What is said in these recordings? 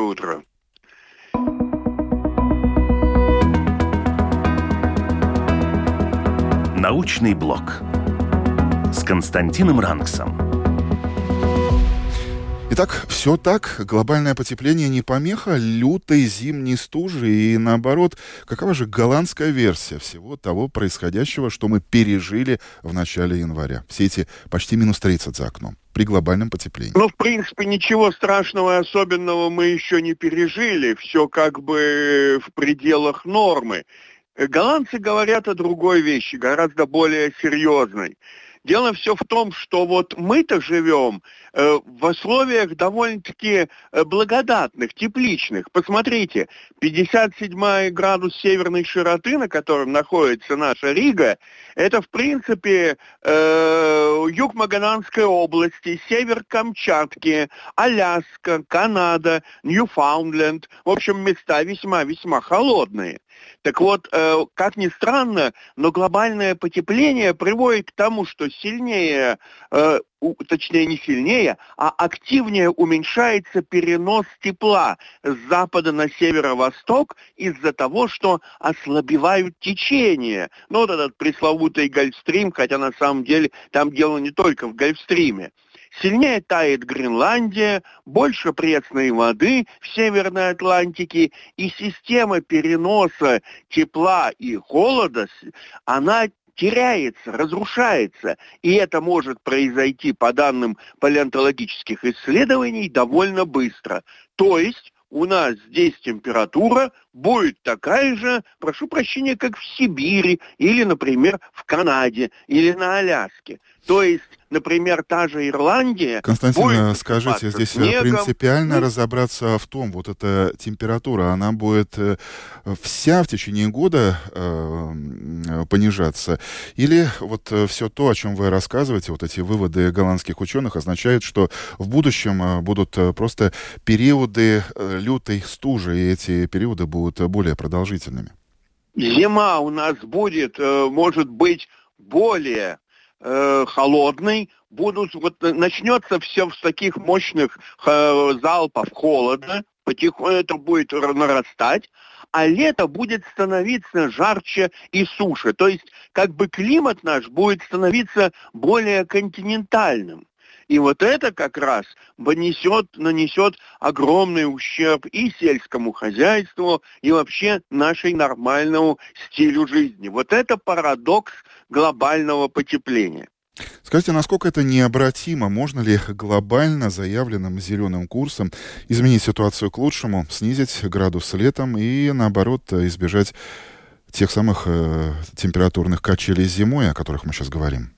утро. Научный блок с Константином Ранксом. Итак, все так. Глобальное потепление не помеха лютой зимней стужи. И наоборот, какова же голландская версия всего того происходящего, что мы пережили в начале января? Все эти почти минус 30 за окном при глобальном потеплении. Ну, в принципе, ничего страшного и особенного мы еще не пережили. Все как бы в пределах нормы. Голландцы говорят о другой вещи, гораздо более серьезной. Дело все в том, что вот мы-то живем э, в условиях довольно-таки э, благодатных, тепличных. Посмотрите, 57 градус северной широты, на котором находится наша Рига, это, в принципе, э, юг Магаданской области, север Камчатки, Аляска, Канада, Ньюфаундленд. В общем, места весьма-весьма холодные. Так вот, э, как ни странно, но глобальное потепление приводит к тому, что сильнее, э, точнее не сильнее, а активнее уменьшается перенос тепла с запада на северо-восток из-за того, что ослабевают течения. Ну, вот этот пресловутый Гольфстрим, хотя на самом деле там дело не только в Гольфстриме. Сильнее тает Гренландия, больше пресной воды в Северной Атлантике, и система переноса тепла и холода, она теряется, разрушается. И это может произойти, по данным палеонтологических исследований, довольно быстро. То есть у нас здесь температура будет такая же, прошу прощения, как в Сибири или, например, в Канаде или на Аляске. То есть например, та же Ирландия... Константин, будет скажите, здесь э, снегом. принципиально ну, разобраться в том, вот эта температура, она будет э, вся в течение года э, понижаться? Или вот э, все то, о чем вы рассказываете, вот эти выводы голландских ученых, означают, что в будущем будут просто периоды лютой стужи, и эти периоды будут более продолжительными? Зима у нас будет, может быть, более э, холодный, будут, вот начнется все с таких мощных э, залпов холода, потихоньку это будет нарастать, а лето будет становиться жарче и суше. То есть как бы климат наш будет становиться более континентальным. И вот это как раз нанесет, нанесет огромный ущерб и сельскому хозяйству, и вообще нашей нормальному стилю жизни. Вот это парадокс глобального потепления. Скажите, насколько это необратимо? Можно ли глобально заявленным зеленым курсом изменить ситуацию к лучшему, снизить градус летом и, наоборот, избежать тех самых э, температурных качелей зимой, о которых мы сейчас говорим?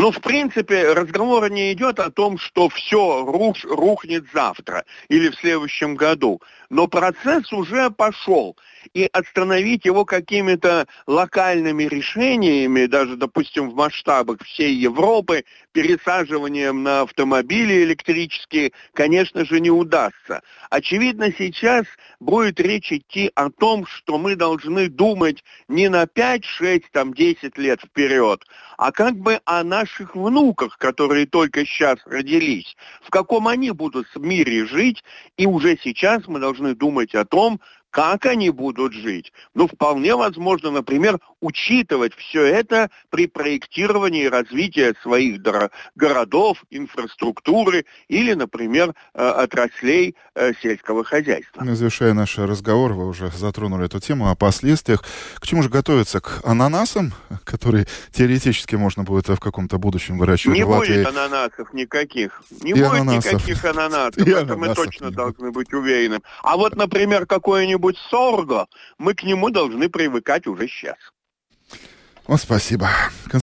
Ну, в принципе, разговор не идет о том, что все рух, рухнет завтра или в следующем году. Но процесс уже пошел. И остановить его какими-то локальными решениями, даже, допустим, в масштабах всей Европы, пересаживанием на автомобили электрические, конечно же, не удастся. Очевидно, сейчас будет речь идти о том, что мы должны думать не на 5, 6, там, 10 лет вперед, а как бы о наших внуках, которые только сейчас родились, в каком они будут в мире жить, и уже сейчас мы должны думать о том, как они будут жить? Ну, вполне возможно, например, учитывать все это при проектировании и развитии своих городов, инфраструктуры или, например, э, отраслей э, сельского хозяйства. Ну, завершая наш разговор, вы уже затронули эту тему о последствиях. К чему же готовиться? К ананасам, которые теоретически можно будет в каком-то будущем выращивать Не в Латвии? будет ананасов никаких. Не и будет ананасов. никаких ананасов. И Это мы точно должны быть уверены. А вот, например, какое-нибудь какой-нибудь сорго, мы к нему должны привыкать уже сейчас. Вот спасибо.